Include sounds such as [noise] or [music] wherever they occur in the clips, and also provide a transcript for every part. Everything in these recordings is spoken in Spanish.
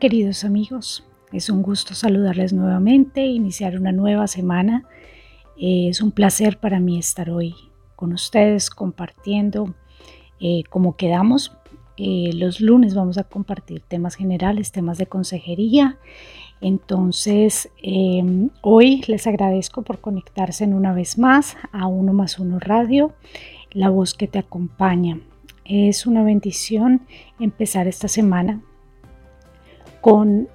Queridos amigos, es un gusto saludarles nuevamente, iniciar una nueva semana. Eh, es un placer para mí estar hoy con ustedes compartiendo eh, como quedamos. Eh, los lunes vamos a compartir temas generales, temas de consejería. Entonces, em, hoy les agradezco por conectarse en una vez más a Uno más Uno Radio, la voz que te acompaña. Es una bendición empezar esta semana con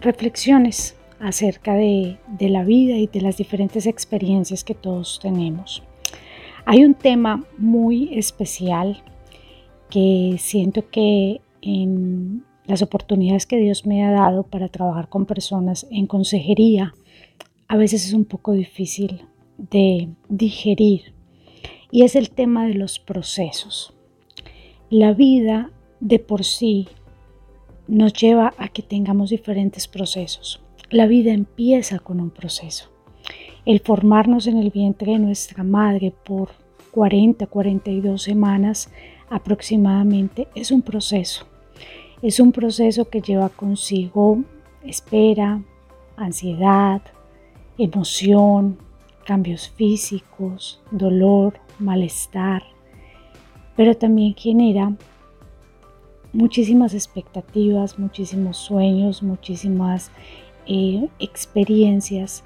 reflexiones acerca de, la vida y de las diferentes experiencias que todos tenemos. Hay un tema muy especial que siento que en las oportunidades que Dios me ha dado para trabajar con personas en consejería, a veces es un poco difícil de digerir y es el tema de los procesos. La vida de por sí nos lleva a que tengamos diferentes procesos. La vida empieza con un proceso. El formarnos en el vientre de nuestra madre por 40, 42 semanas aproximadamente es un proceso. Es un proceso que lleva consigo espera, ansiedad, emoción, cambios físicos, dolor, malestar, pero también genera muchísimas expectativas, muchísimos sueños, muchísimas eh, experiencias,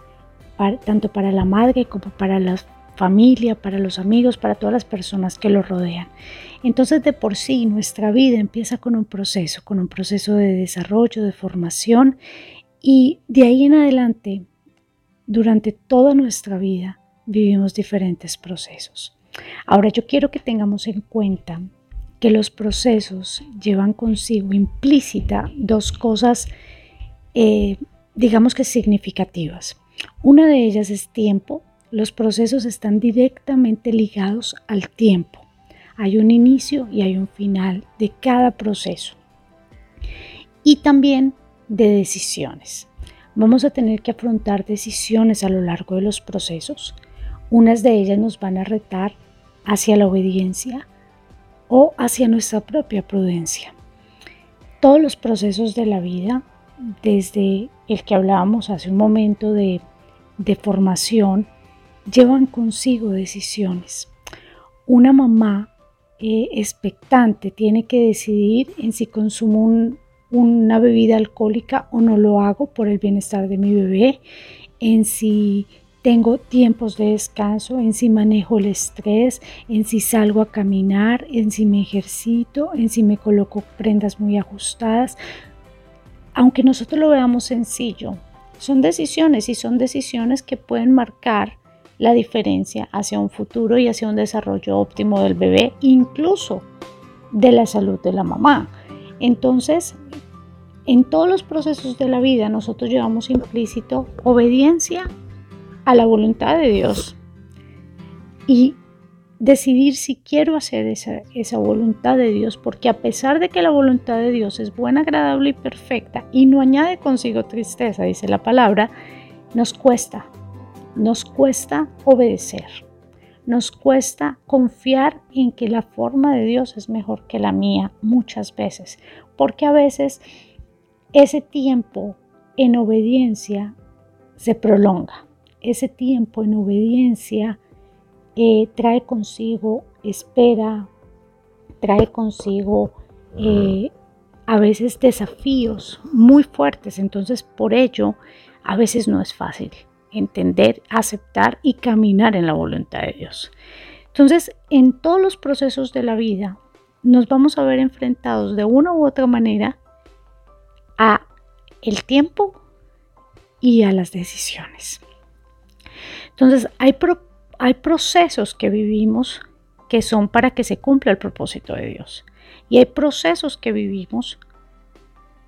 tanto para la madre como para la familia, para los amigos, para todas las personas que lo rodean. Entonces de por sí nuestra vida empieza con un proceso, con un proceso de desarrollo, de formación y de ahí en adelante, durante toda nuestra vida, vivimos diferentes procesos. Ahora yo quiero que tengamos en cuenta que los procesos llevan consigo implícita dos cosas, eh, digamos que significativas. Una de ellas es tiempo. Los procesos están directamente ligados al tiempo. Hay un inicio y hay un final de cada proceso. Y también de decisiones. Vamos a tener que afrontar decisiones a lo largo de los procesos. Unas de ellas nos van a retar hacia la obediencia, o hacia nuestra propia prudencia. Todos los procesos de la vida, desde el que hablábamos hace un momento de, formación, llevan consigo decisiones. Una mamá eh, expectante tiene que decidir en si consumo una bebida alcohólica o no lo hago por el bienestar de mi bebé, en si tengo tiempos de descanso, en si manejo el estrés, en si salgo a caminar, en si me ejercito, en si me coloco prendas muy ajustadas. Aunque nosotros lo veamos sencillo, son decisiones y son decisiones que pueden marcar la diferencia hacia un futuro y hacia un desarrollo óptimo del bebé, incluso de la salud de la mamá. Entonces, en todos los procesos de la vida nosotros llevamos implícito obediencia a la voluntad de Dios y decidir si quiero hacer esa, esa, voluntad de Dios, porque a pesar de que la voluntad de Dios es buena, agradable y perfecta y no añade consigo tristeza, dice la palabra, nos cuesta, nos cuesta obedecer, nos cuesta confiar en que la forma de Dios es mejor que la mía muchas veces, porque a veces ese tiempo en obediencia se prolonga ese tiempo en obediencia eh, trae consigo espera, trae consigo eh, a veces desafíos muy fuertes. Entonces, por ello, a veces no es fácil entender, aceptar y caminar en la voluntad de Dios. Entonces, en todos los procesos de la vida, nos vamos a ver enfrentados de una u otra manera a el tiempo y a las decisiones. Entonces, hay, hay procesos que vivimos que son para que se cumpla el propósito de Dios. Y hay procesos que vivimos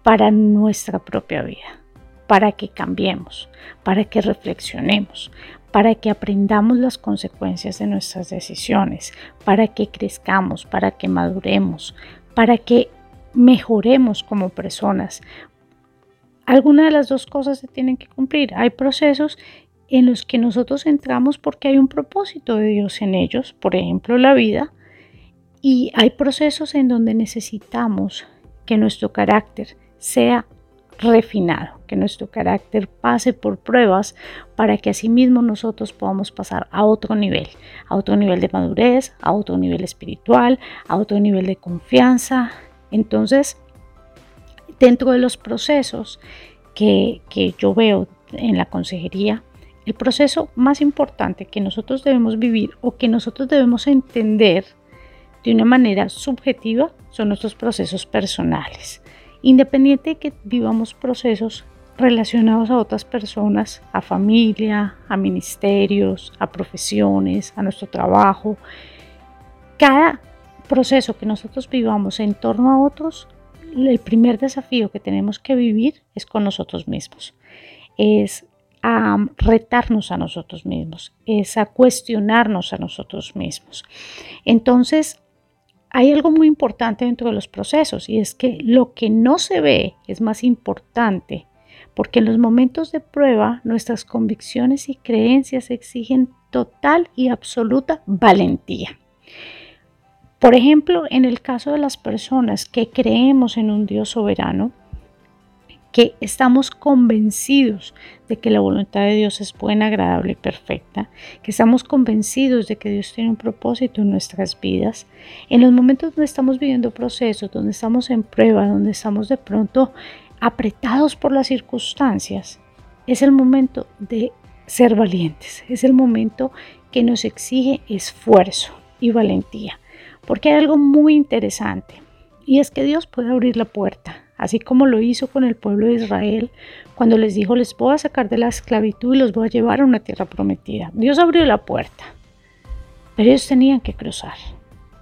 para nuestra propia vida, para que cambiemos, para que reflexionemos, para que aprendamos las consecuencias de nuestras decisiones, para que crezcamos, para que maduremos, para que mejoremos como personas. Alguna de las dos cosas se tienen que cumplir. Hay procesos en los que nosotros entramos porque hay un propósito de Dios en ellos, por ejemplo la vida, y hay procesos en donde necesitamos que nuestro carácter sea refinado, que nuestro carácter pase por pruebas para que asimismo nosotros podamos pasar a otro nivel, a otro nivel de madurez, a otro nivel espiritual, a otro nivel de confianza. Entonces, dentro de los procesos que, que yo veo en la consejería, el proceso más importante que nosotros debemos vivir o que nosotros debemos entender de una manera subjetiva son nuestros procesos personales. Independiente de que vivamos procesos relacionados a otras personas, a familia, a ministerios, a profesiones, a nuestro trabajo, cada proceso que nosotros vivamos en torno a otros, el primer desafío que tenemos que vivir es con nosotros mismos. Es a retarnos a nosotros mismos, es a cuestionarnos a nosotros mismos. Entonces, hay algo muy importante dentro de los procesos y es que lo que no se ve es más importante porque en los momentos de prueba nuestras convicciones y creencias exigen total y absoluta valentía. Por ejemplo, en el caso de las personas que creemos en un Dios soberano, que estamos convencidos de que la voluntad de Dios es buena, agradable y perfecta, que estamos convencidos de que Dios tiene un propósito en nuestras vidas, en los momentos donde estamos viviendo procesos, donde estamos en prueba, donde estamos de pronto apretados por las circunstancias, es el momento de ser valientes, es el momento que nos exige esfuerzo y valentía, porque hay algo muy interesante y es que Dios puede abrir la puerta así como lo hizo con el pueblo de Israel cuando les dijo, les voy a sacar de la esclavitud y los voy a llevar a una tierra prometida. Dios abrió la puerta, pero ellos tenían que cruzar.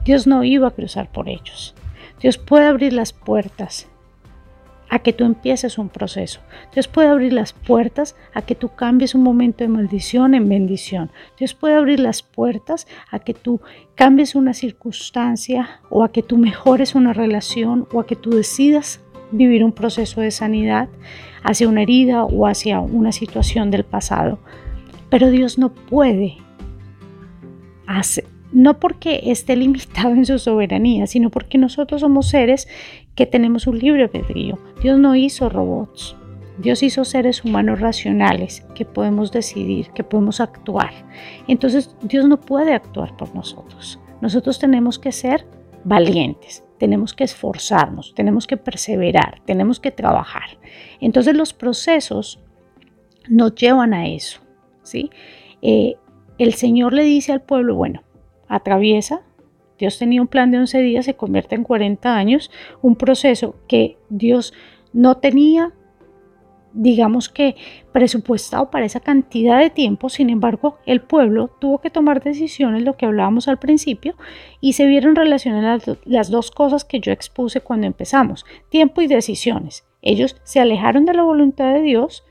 Dios no iba a cruzar por ellos. Dios puede abrir las puertas a que tú empieces un proceso. Dios puede abrir las puertas a que tú cambies un momento de maldición en bendición. Dios puede abrir las puertas a que tú cambies una circunstancia o a que tú mejores una relación o a que tú decidas vivir un proceso de sanidad hacia una herida o hacia una situación del pasado. Pero Dios no puede hacer, no porque esté limitado en su soberanía, sino porque nosotros somos seres que tenemos un libre albedrío. Dios no hizo robots. Dios hizo seres humanos racionales que podemos decidir, que podemos actuar. Entonces Dios no puede actuar por nosotros. Nosotros tenemos que ser valientes tenemos que esforzarnos, tenemos que perseverar, tenemos que trabajar. Entonces los procesos nos llevan a eso. ¿sí? Eh, el Señor le dice al pueblo, bueno, atraviesa, Dios tenía un plan de 11 días, se convierte en 40 años, un proceso que Dios no tenía digamos que presupuestado para esa cantidad de tiempo, sin embargo, el pueblo tuvo que tomar decisiones, lo que hablábamos al principio, y se vieron relacionadas las dos cosas que yo expuse cuando empezamos, tiempo y decisiones. Ellos se alejaron de la voluntad de Dios,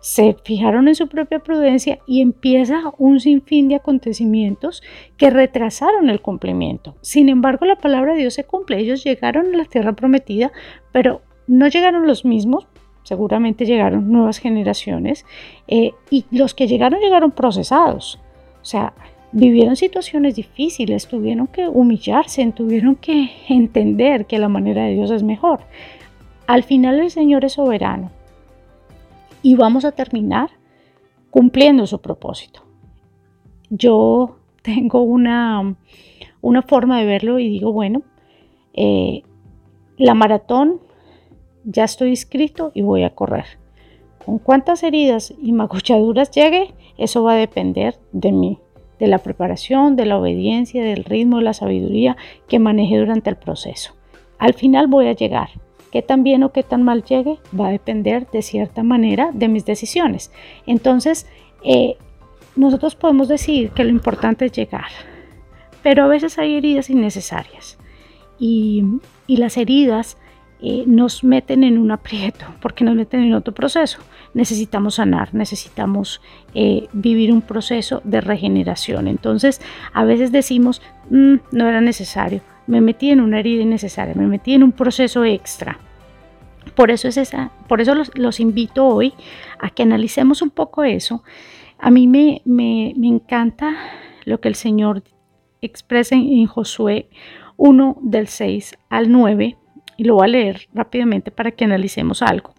se fijaron en su propia prudencia y empieza un sinfín de acontecimientos que retrasaron el cumplimiento. Sin embargo, la palabra de Dios se cumple. Ellos llegaron a la tierra prometida, pero no llegaron los mismos seguramente llegaron nuevas generaciones eh, y los que llegaron llegaron procesados, o sea, vivieron situaciones difíciles, tuvieron que humillarse, tuvieron que [laughs] entender que la manera de Dios es mejor. Al final el Señor es soberano y vamos a terminar cumpliendo su propósito. Yo tengo una, una forma de verlo y digo, bueno, eh, la maratón ya estoy inscrito y voy a correr. Con cuántas heridas y maguchaduras llegue, eso va a depender de mí, de la preparación, de la obediencia, del ritmo, de la sabiduría que maneje durante el proceso. Al final voy a llegar. Qué tan bien o qué tan mal llegue va a depender de cierta manera de mis decisiones. Entonces, eh, nosotros podemos decir que lo importante es llegar, pero a veces hay heridas innecesarias y las heridas eh, nos meten en un aprieto, porque nos meten en otro proceso. Necesitamos sanar, necesitamos eh, vivir un proceso de regeneración. Entonces, a veces decimos, mm, no era necesario, me metí en una herida innecesaria, me metí en un proceso extra. Por eso, es esa, por eso los, invito hoy a que analicemos un poco eso. A mí me, me, me encanta lo que el Señor expresa en Josué 1 del 6 al 9 y lo voy a leer rápidamente para que analicemos algo.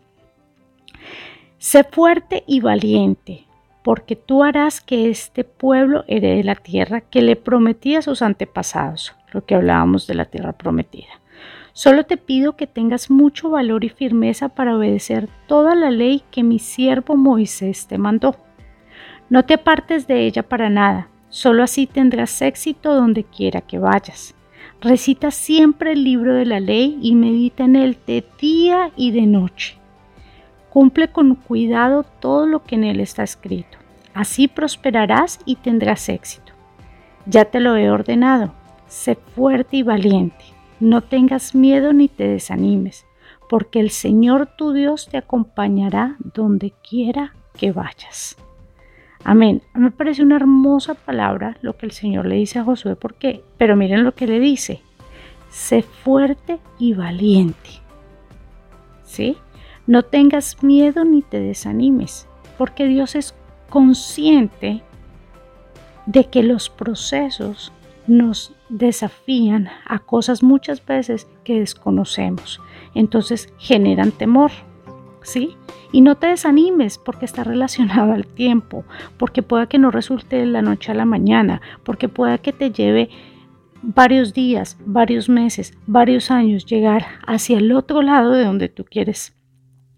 Sé fuerte y valiente, porque tú harás que este pueblo herede la tierra que le prometí a sus antepasados, lo que hablábamos de la tierra prometida. Solo te pido que tengas mucho valor y firmeza para obedecer toda la ley que mi siervo Moisés te mandó. No te apartes de ella para nada, solo así tendrás éxito donde quiera que vayas. Recita siempre el libro de la ley y medita en él de día y de noche. Cumple con cuidado todo lo que en él está escrito. Así prosperarás y tendrás éxito. Ya te lo he ordenado. Sé fuerte y valiente no tengas miedo ni te desanimes, porque el Señor tu Dios te acompañará donde quiera que vayas. Amén. Me parece una hermosa palabra lo que el Señor le dice a Josué, porque, pero miren lo que le dice. Sé fuerte y valiente. ¿Sí? No tengas miedo ni te desanimes, porque Dios es consciente de que los procesos nos desafían a cosas muchas veces que desconocemos. Entonces generan temor, ¿sí? Y no te desanimes porque está relacionado [laughs] al tiempo, porque pueda que no resulte de la noche a la mañana, porque pueda que te lleve varios días, varios meses, varios años llegar hacia el otro lado de donde tú quieres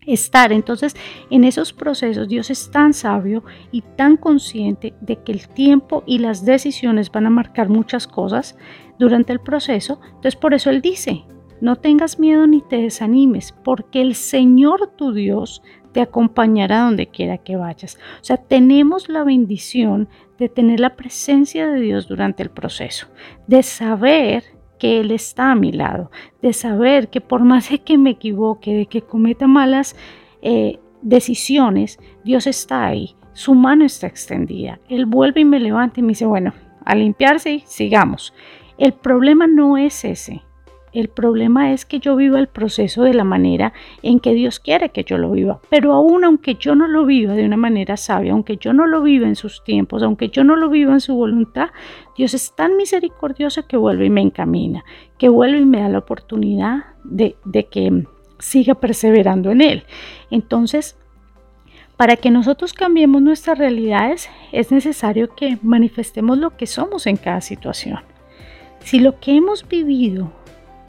estar. Entonces, en esos procesos Dios es tan sabio y tan consciente de que el tiempo y las decisiones van a marcar muchas cosas durante el proceso. Entonces, por eso Él dice, no tengas miedo ni te desanimes, porque el Señor tu Dios te acompañará donde quiera que vayas. O sea, tenemos la bendición de tener la presencia de Dios durante el proceso, de saber que Él está a mi lado, de saber que por más de que me equivoque, de que cometa malas eh, decisiones, Dios está ahí, su mano está extendida. Él vuelve y me levanta y me dice, bueno, a limpiarse sigamos. El problema no es ese. El problema es que yo viva el proceso de la manera en que Dios quiere que yo lo viva. Pero aún aunque yo no lo viva de una manera sabia, aunque yo no lo viva en sus tiempos, aunque yo no lo viva en su voluntad, Dios es tan misericordioso que vuelve y me encamina, que vuelve y me da la oportunidad de, de que siga perseverando en Él. Entonces, para que nosotros cambiemos nuestras realidades es necesario que manifestemos lo que somos en cada situación. Si lo que hemos vivido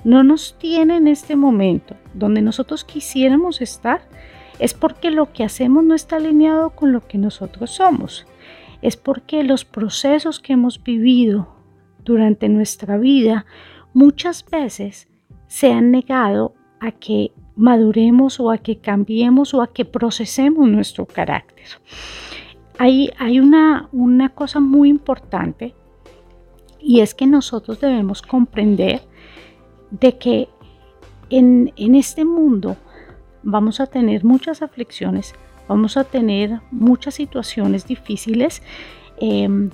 no nos tiene en este momento donde nosotros quisiéramos estar, es porque lo que hacemos no está alineado con lo que nosotros somos. Es porque los procesos que hemos vivido durante nuestra vida muchas veces se han negado a que maduremos o a que cambiemos o a que procesemos nuestro carácter. Hay, hay una, una cosa muy importante y es que nosotros debemos comprender de que en, este mundo vamos a tener muchas aflicciones, vamos a tener muchas situaciones difíciles, em,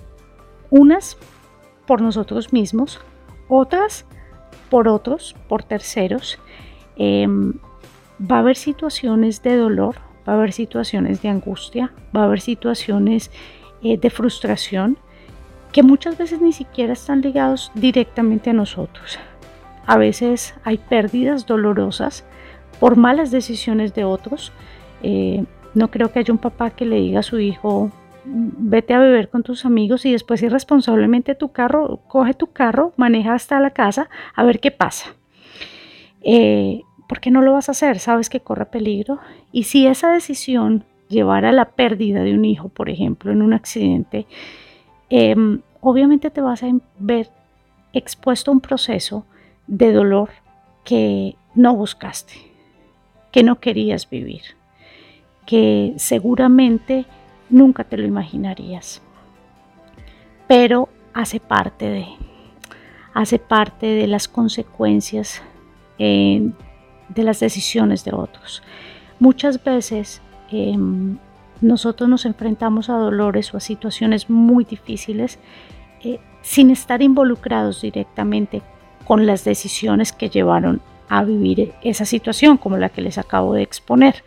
unas por nosotros mismos, otras por otros, por terceros. Em, va a haber situaciones de dolor, va a haber situaciones de angustia, va a haber situaciones eh, de frustración que muchas veces ni siquiera están ligados directamente a nosotros. A veces hay pérdidas dolorosas por malas decisiones de otros. Eh, no creo que haya un papá que le diga a su hijo, vete a beber con tus amigos y después irresponsablemente tu carro, coge tu carro, maneja hasta la casa a ver qué pasa. Eh, ¿Por qué no lo vas a hacer? Sabes que corre peligro. Y si esa decisión llevara a la pérdida de un hijo, por ejemplo, en un accidente, em, obviamente te vas a ver expuesto a un proceso de dolor que no buscaste, que no querías vivir, que seguramente nunca te lo imaginarías, pero hace parte de, hace parte de las consecuencias eh, de las decisiones de otros. Muchas veces em, nosotros nos enfrentamos a dolores o a situaciones muy difíciles eh, sin estar involucrados directamente con las decisiones que llevaron a vivir esa situación como la que les acabo de exponer.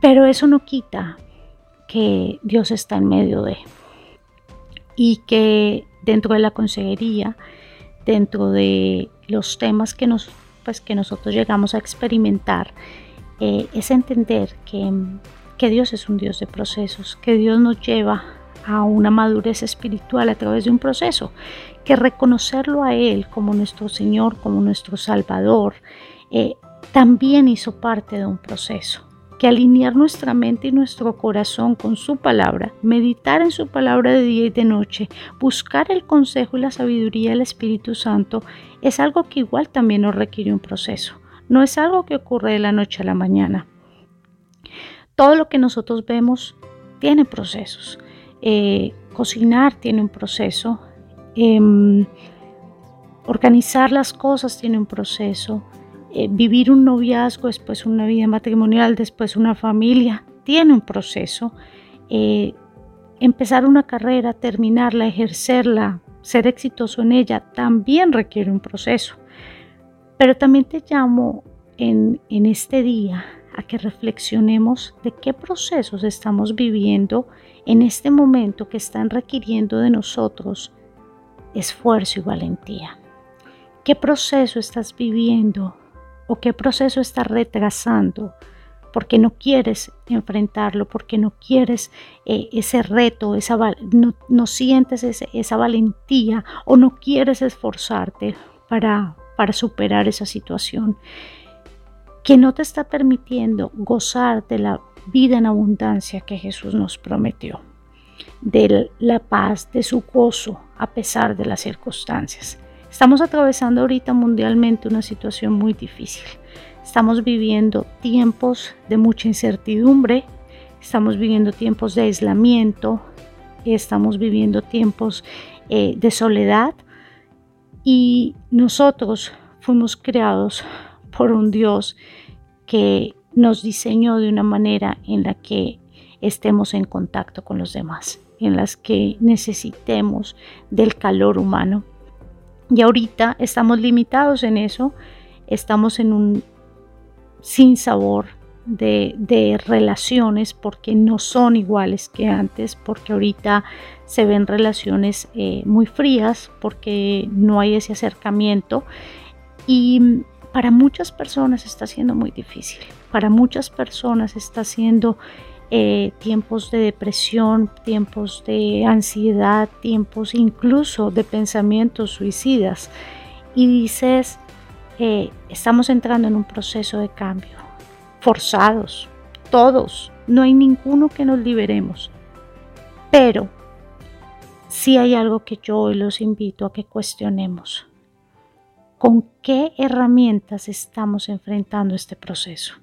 Pero eso no quita que Dios está en medio de y que dentro de la consejería, dentro de los temas que, nos, pues, que nosotros llegamos a experimentar, eh, es entender que que Dios es un Dios de procesos, que Dios nos lleva a una madurez espiritual a través de un proceso, que reconocerlo a Él como nuestro Señor, como nuestro Salvador, eh, también hizo parte de un proceso que alinear nuestra mente y nuestro corazón con su palabra, meditar en su palabra de día y de noche, buscar el consejo y la sabiduría del Espíritu Santo, es algo que igual también nos requiere un proceso. No es algo que ocurre de la noche a la mañana. Todo lo que nosotros vemos tiene procesos. Eh, cocinar tiene un proceso. Em, organizar las cosas tiene un proceso. Eh, vivir un noviazgo, después una vida matrimonial, después una familia, tiene un proceso. Eh, empezar una carrera, terminarla, ejercerla, ser exitoso en ella, también requiere un proceso. Pero también te llamo en, en este día a que reflexionemos de qué procesos estamos viviendo en este momento que están requiriendo de nosotros esfuerzo y valentía. ¿Qué proceso estás viviendo o qué proceso estás retrasando porque no quieres enfrentarlo, porque no quieres eh, ese reto, esa, no, no sientes esa valentía o no quieres esforzarte para, para superar esa situación que no te está permitiendo gozar de la vida en abundancia que Jesús nos prometió, de la paz, de su gozo a pesar de las circunstancias. Estamos atravesando ahorita mundialmente una situación muy difícil. Estamos viviendo tiempos de mucha incertidumbre, estamos viviendo tiempos de aislamiento, estamos viviendo tiempos eh, de soledad y nosotros fuimos creados por un Dios que nos diseñó de una manera en la que estemos en contacto con los demás, en las que necesitemos del calor humano. Y ahorita estamos limitados en eso, estamos en un sin sabor de, relaciones porque no son iguales que antes, porque ahorita se ven relaciones eh, muy frías, porque no hay ese acercamiento y para muchas personas está siendo muy difícil, para muchas personas está siendo eh, tiempos de depresión, tiempos de ansiedad, tiempos incluso de pensamientos suicidas. Y dices, eh, estamos entrando en un proceso de cambio, forzados, todos, no hay ninguno que nos liberemos. Pero sí hay algo que yo hoy los invito a que cuestionemos. ¿Con qué herramientas estamos enfrentando este proceso?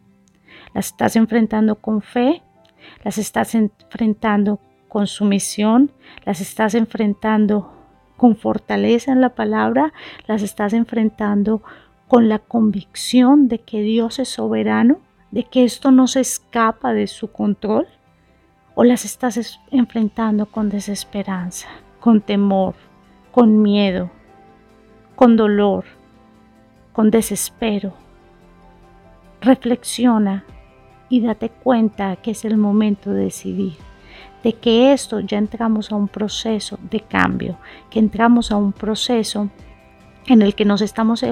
¿Las estás enfrentando con fe? ¿Las estás enfrentando con sumisión? ¿Las estás enfrentando con fortaleza en la palabra? ¿Las estás enfrentando con la convicción de que Dios es soberano, de que esto no se escapa de su control? ¿O las estás enfrentando con desesperanza, con temor, con miedo, con dolor, con desespero? Reflexiona y date cuenta que es el momento de decidir, de que esto ya entramos a un proceso de cambio, que entramos a un proceso en el que nos estamos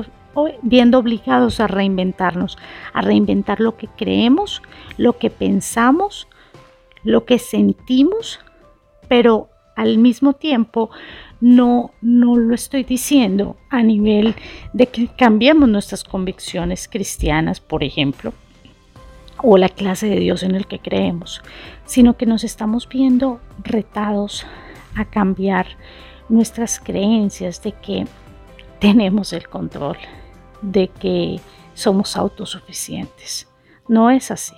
viendo obligados a reinventarnos, a reinventar lo que creemos, lo que pensamos, lo que sentimos, pero al mismo tiempo no, no lo estoy diciendo a nivel de que cambiemos nuestras convicciones cristianas, por ejemplo, o la clase de Dios en el que creemos, sino que nos estamos viendo retados a cambiar nuestras creencias de que tenemos el control, de que somos autosuficientes. No es así.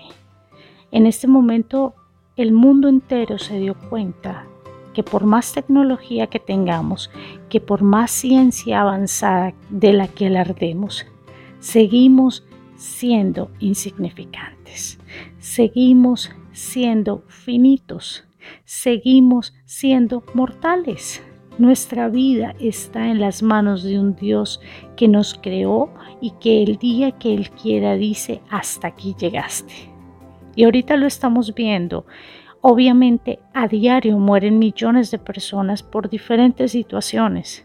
En este momento el mundo entero se dio cuenta que por más tecnología que tengamos, que por más ciencia avanzada de la que alardemos, seguimos siendo insignificantes, seguimos siendo finitos, seguimos siendo mortales. Nuestra vida está en las manos de un Dios que nos creó y que el día que Él quiera dice, hasta aquí llegaste. Y ahorita lo estamos viendo. Obviamente a diario mueren millones de personas por diferentes situaciones,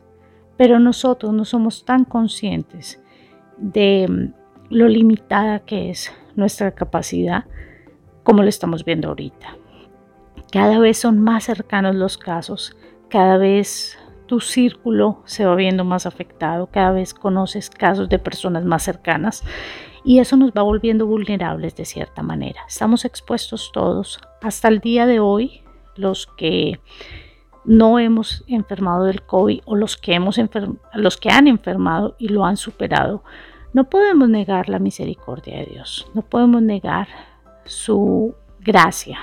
pero nosotros no somos tan conscientes de mm, lo limitada que es nuestra capacidad como lo estamos viendo ahorita. Cada vez son más cercanos los casos, cada vez tu círculo se va viendo más afectado, cada vez conoces casos de personas más cercanas y eso nos va volviendo vulnerables de cierta manera. Estamos expuestos todos. Hasta el día de hoy, los que no hemos enfermado del COVID o los que, hemos los que han enfermado y lo han superado, no podemos negar la misericordia de Dios, no podemos negar su gracia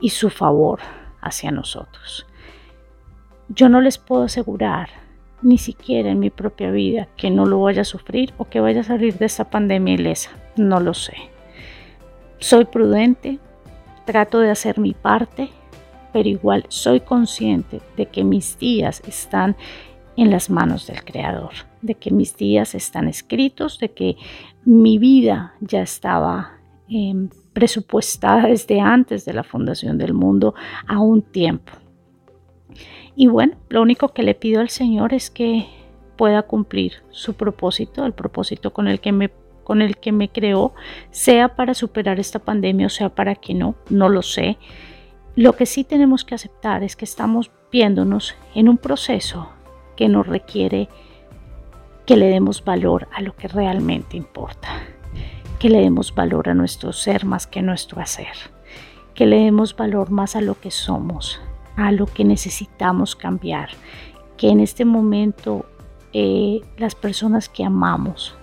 y su favor hacia nosotros. Yo no les puedo asegurar, ni siquiera en mi propia vida, que no lo vaya a sufrir o que vaya a salir de esta pandemia ilesa. No lo sé. Soy prudente, trato de hacer mi parte, pero igual soy consciente de que mis días están en las manos del Creador, de que mis días están escritos, de que mi vida ya estaba em, presupuestada desde antes de la fundación del mundo a un tiempo. Y bueno, lo único que le pido al Señor es que pueda cumplir su propósito, el propósito con el que me con el que me creó, sea para superar esta pandemia o sea para que no, no lo sé. Lo que sí tenemos que aceptar es que estamos viéndonos en un proceso que nos requiere que le demos valor a lo que realmente importa, que le demos valor a nuestro ser más que nuestro hacer, que le demos valor más a lo que somos, a lo que necesitamos cambiar, que en este momento eh, las personas que amamos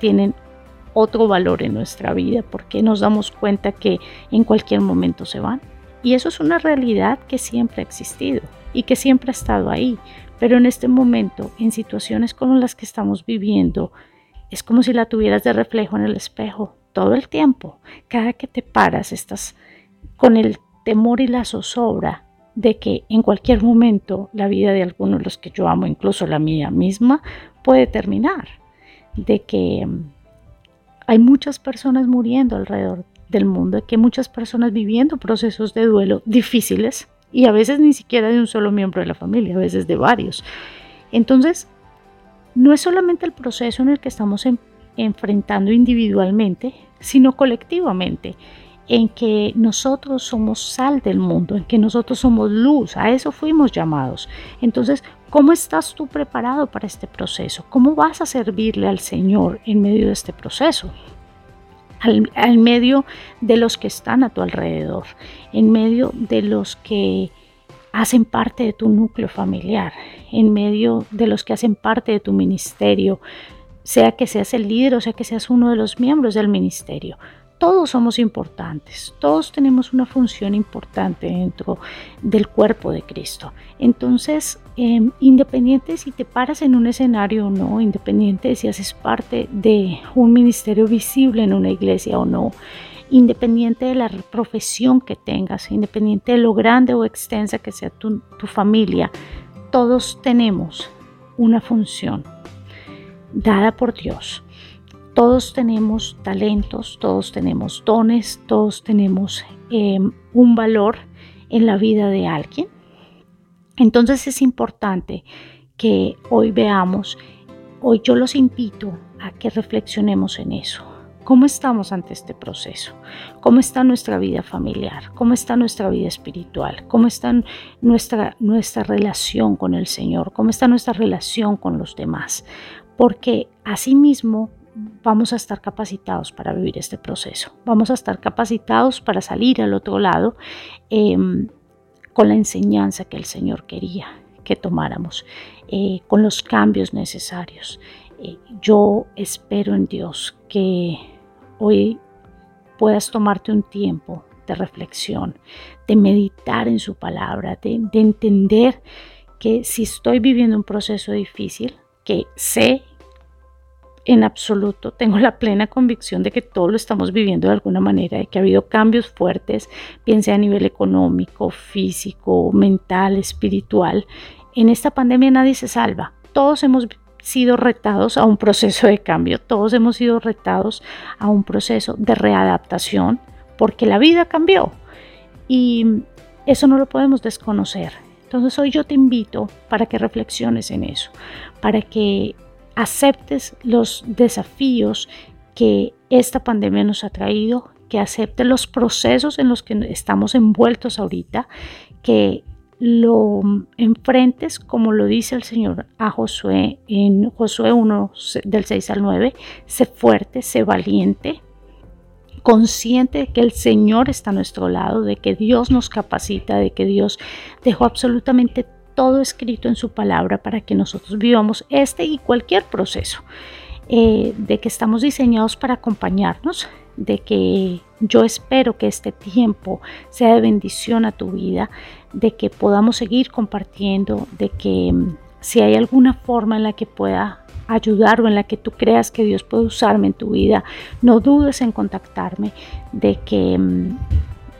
tienen otro valor en nuestra vida porque nos damos cuenta que en cualquier momento se van y eso es una realidad que siempre ha existido y que siempre ha estado ahí. Pero en este momento, en situaciones como las que estamos viviendo, es como si la tuvieras de reflejo en el espejo todo el tiempo. Cada que te paras estás con el temor y la zozobra de que en cualquier momento la vida de algunos de los que yo amo, incluso la mía misma, puede terminar. De que mm, hay muchas personas muriendo alrededor del mundo, que muchas personas viviendo procesos de duelo difíciles y a veces ni siquiera de un solo miembro de la familia, a veces de varios. Entonces, no es solamente el proceso en el que estamos enfrentando individualmente, sino colectivamente, en que nosotros somos sal del mundo, en que nosotros somos luz, a eso fuimos llamados. Entonces, ¿cómo estás tú preparado para este proceso? ¿Cómo vas a servirle al Señor en medio de este proceso? al, medio de los que están a tu alrededor, en medio de los que hacen parte de tu núcleo familiar, en medio de los que hacen parte de tu ministerio, sea que seas el líder o sea que seas uno de los miembros del ministerio todos somos importantes, todos tenemos una función importante dentro del cuerpo de Cristo. Entonces, em, independiente si te paras en un escenario o no, independiente si haces parte de un ministerio visible en una iglesia o no, independiente de la profesión que tengas, independiente de lo grande o extensa que sea tu familia, todos tenemos una función dada por Dios todos tenemos talentos, todos tenemos dones, todos tenemos em, un valor en la vida de alguien. Entonces es importante que hoy veamos, hoy yo los invito a que reflexionemos en eso. ¿Cómo estamos ante este proceso? ¿Cómo está nuestra vida familiar? ¿Cómo está nuestra vida espiritual? ¿Cómo está nuestra, nuestra relación con el Señor? ¿Cómo está nuestra relación con los demás? Porque asimismo vamos a estar capacitados para vivir este proceso. Vamos a estar capacitados para salir al otro lado em, con la enseñanza que el Señor quería que tomáramos, eh, con los cambios necesarios. Eh, yo espero en Dios que hoy puedas tomarte un tiempo de reflexión, de meditar en su palabra, de entender que si estoy viviendo un proceso difícil, que sé en absoluto. Tengo la plena convicción de que todo lo estamos viviendo de alguna manera, de que ha habido cambios fuertes, piense a nivel económico, físico, mental, espiritual. En esta pandemia nadie se salva. Todos hemos sido retados a un proceso de cambio, todos hemos sido retados a un proceso de readaptación, porque la vida cambió y eso no lo podemos desconocer. Entonces hoy yo te invito para que reflexiones en eso, para que aceptes los desafíos que esta pandemia nos ha traído, que acepte los procesos en los que estamos envueltos ahorita, que lo enfrentes, como lo dice el Señor a Josué en Josué 1 del 6 al 9, sé fuerte, sé valiente, consciente de que el Señor está a nuestro lado, de que Dios nos capacita, de que Dios dejó absolutamente todo escrito en su palabra para que nosotros vivamos este y cualquier proceso, eh, de que estamos diseñados para acompañarnos, de que yo espero que este tiempo sea de bendición a tu vida, de que podamos seguir compartiendo, de que mm, si hay alguna forma en la que pueda ayudar o en la que tú creas que Dios puede usarme en tu vida, no dudes en contactarme, de que mm,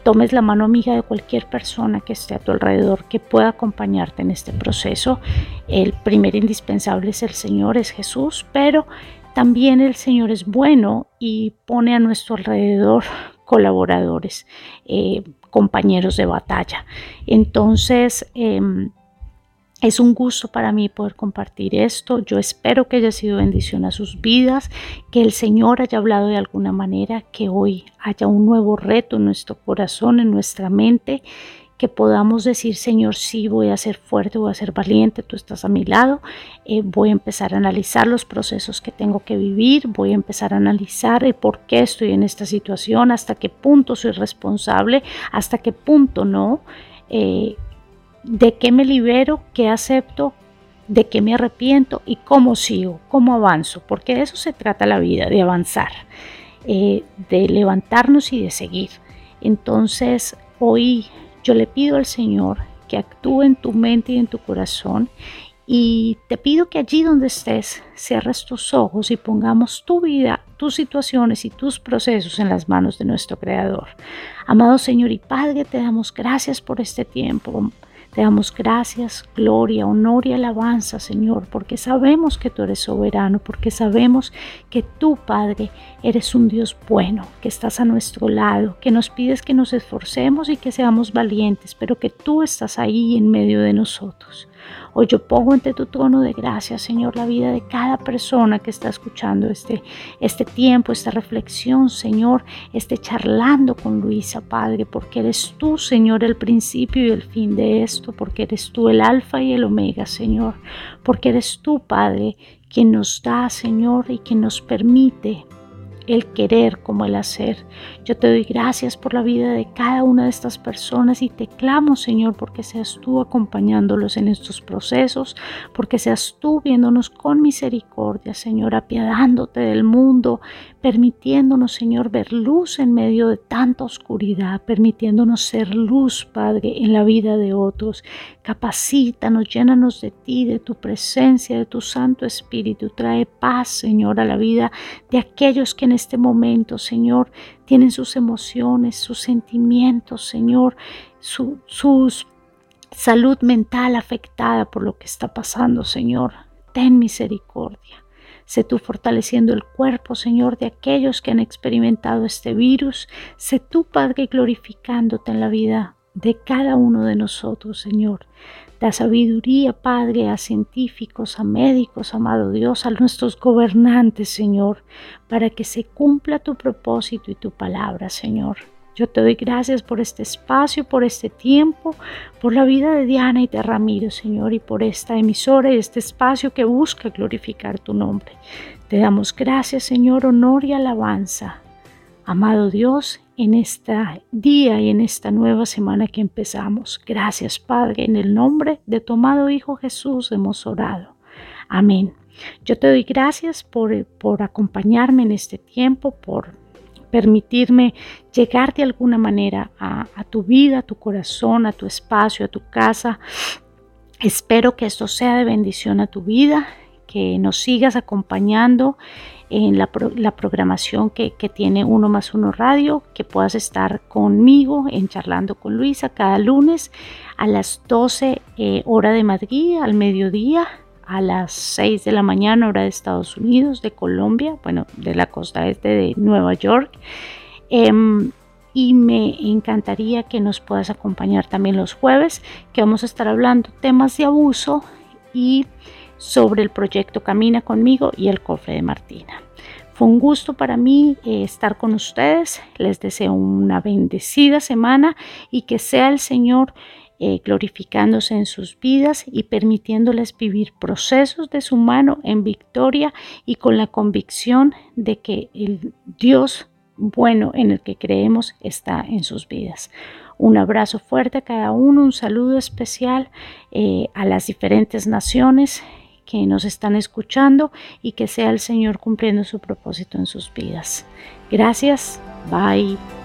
tomes la mano amiga de cualquier persona que esté a tu alrededor que pueda acompañarte en este proceso. El primer indispensable es el Señor, es Jesús, pero también el Señor es bueno y pone a nuestro alrededor colaboradores, eh, compañeros de batalla. Entonces, em, es un gusto para mí poder compartir esto. Yo espero que haya sido bendición a sus vidas, que el Señor haya hablado de alguna manera, que hoy haya un nuevo reto en nuestro corazón, en nuestra mente que podamos decir, Señor, sí, voy a ser fuerte, voy a ser valiente, tú estás a mi lado, eh, voy a empezar a analizar los procesos que tengo que vivir, voy a empezar a analizar el por qué estoy en esta situación, hasta qué punto soy responsable, hasta qué punto no, eh, de qué me libero, qué acepto, de qué me arrepiento y cómo sigo, cómo avanzo, porque de eso se trata la vida, de avanzar, eh, de levantarnos y de seguir. Entonces, hoy yo le pido al Señor que actúe en tu mente y en tu corazón y te pido que allí donde estés cierres tus ojos y pongamos tu vida, tus situaciones y tus procesos en las manos de nuestro Creador. Amado Señor y Padre, te damos gracias por este tiempo. Te damos gracias, gloria, honor y alabanza, Señor, porque sabemos que tú eres soberano, porque sabemos que tú, Padre, eres un Dios bueno, que estás a nuestro lado, que nos pides que nos esforcemos y que seamos valientes, pero que tú estás ahí en medio de nosotros. Hoy yo pongo ante tu trono de gracia, Señor, la vida de cada persona que está escuchando este, este tiempo, esta reflexión, Señor, este charlando con Luisa, Padre, porque eres tú, Señor, el principio y el fin de esto, porque eres tú el alfa y el omega, Señor, porque eres tú, Padre, quien nos da, Señor, y quien nos permite el querer como el hacer. Yo te doy gracias por la vida de cada una de estas personas y te clamo, Señor, porque seas tú acompañándolos en estos procesos, porque seas tú viéndonos con misericordia, Señor, apiadándote del mundo, permitiéndonos, Señor, ver luz en medio de tanta oscuridad, permitiéndonos ser luz, Padre, en la vida de otros. Capacítanos, llénanos de ti, de tu presencia, de tu Santo Espíritu. Trae paz, Señor, a la vida de aquellos que en este momento, Señor, tienen sus emociones, sus sentimientos, Señor, su salud mental afectada por lo que está pasando, Señor. Ten misericordia. Sé tú fortaleciendo el cuerpo, Señor, de aquellos que han experimentado este virus. Sé tú, Padre, glorificándote en la vida de cada uno de nosotros, Señor. Da sabiduría, Padre, a científicos, a médicos, amado Dios, a nuestros gobernantes, Señor, para que se cumpla tu propósito y tu palabra, Señor. Yo te doy gracias por este espacio, por este tiempo, por la vida de Diana y de Ramiro, Señor, y por esta emisora y este espacio que busca glorificar tu nombre. Te damos gracias, Señor, honor y alabanza. Amado Dios, en este día y en esta nueva semana que empezamos. Gracias, Padre, en el nombre de tu amado Hijo Jesús hemos orado. Amén. Yo te doy gracias por, por acompañarme en este tiempo, por permitirme llegar de alguna manera a, tu vida, a tu corazón, a tu espacio, a tu casa. Espero que esto sea de bendición a tu vida, que nos sigas acompañando en la, programación que, tiene Uno más Uno Radio, que puedas estar conmigo en Charlando con Luisa cada lunes a las 12 eh, hora de Madrid, al mediodía, a las 6 de la mañana, hora de Estados Unidos, de Colombia, bueno, de la costa este de Nueva York. Em, y me encantaría que nos puedas acompañar también los jueves, que vamos a estar hablando temas de abuso y sobre el proyecto Camina conmigo y el cofre de Martina. Fue un gusto para mí eh, estar con ustedes. Les deseo una bendecida semana y que sea el Señor eh, glorificándose en sus vidas y permitiéndoles vivir procesos de su mano en victoria y con la convicción de que el Dios bueno en el que creemos está en sus vidas. Un abrazo fuerte a cada uno, un saludo especial eh, a las diferentes naciones que nos están escuchando y que sea el Señor cumpliendo su propósito en sus vidas. Gracias, bye.